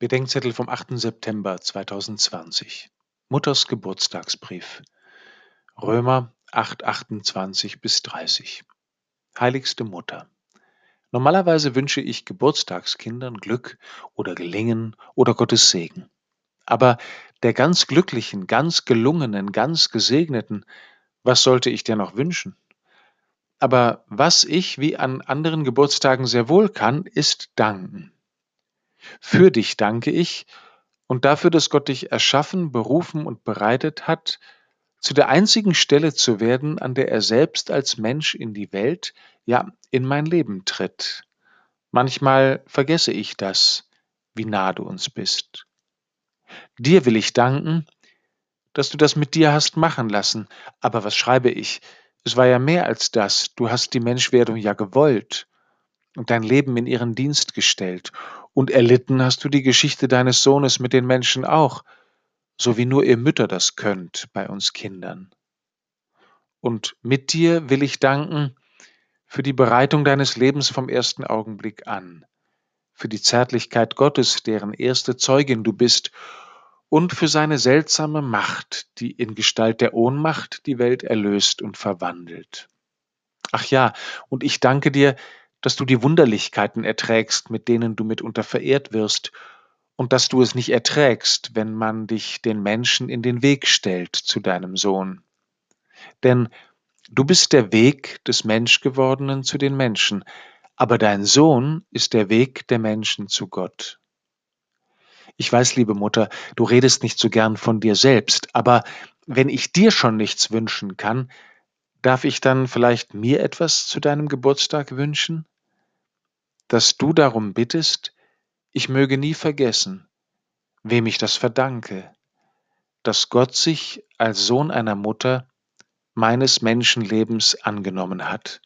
Bedenkzettel vom 8. September 2020. Mutters Geburtstagsbrief. Römer 8, 28 bis 30. Heiligste Mutter. Normalerweise wünsche ich Geburtstagskindern Glück oder Gelingen oder Gottes Segen. Aber der ganz glücklichen, ganz gelungenen, ganz gesegneten, was sollte ich dir noch wünschen? Aber was ich wie an anderen Geburtstagen sehr wohl kann, ist danken. Für dich danke ich und dafür, dass Gott dich erschaffen, berufen und bereitet hat, zu der einzigen Stelle zu werden, an der er selbst als Mensch in die Welt, ja in mein Leben tritt. Manchmal vergesse ich das, wie nah du uns bist. Dir will ich danken, dass du das mit dir hast machen lassen. Aber was schreibe ich? Es war ja mehr als das. Du hast die Menschwerdung ja gewollt und dein Leben in ihren Dienst gestellt. Und erlitten hast du die Geschichte deines Sohnes mit den Menschen auch, so wie nur ihr Mütter das könnt bei uns Kindern. Und mit dir will ich danken für die Bereitung deines Lebens vom ersten Augenblick an, für die Zärtlichkeit Gottes, deren erste Zeugin du bist, und für seine seltsame Macht, die in Gestalt der Ohnmacht die Welt erlöst und verwandelt. Ach ja, und ich danke dir, dass du die Wunderlichkeiten erträgst, mit denen du mitunter verehrt wirst, und dass du es nicht erträgst, wenn man dich den Menschen in den Weg stellt zu deinem Sohn. Denn du bist der Weg des Menschgewordenen zu den Menschen, aber dein Sohn ist der Weg der Menschen zu Gott. Ich weiß, liebe Mutter, du redest nicht so gern von dir selbst, aber wenn ich dir schon nichts wünschen kann, darf ich dann vielleicht mir etwas zu deinem Geburtstag wünschen? dass du darum bittest, ich möge nie vergessen, wem ich das verdanke, dass Gott sich als Sohn einer Mutter meines Menschenlebens angenommen hat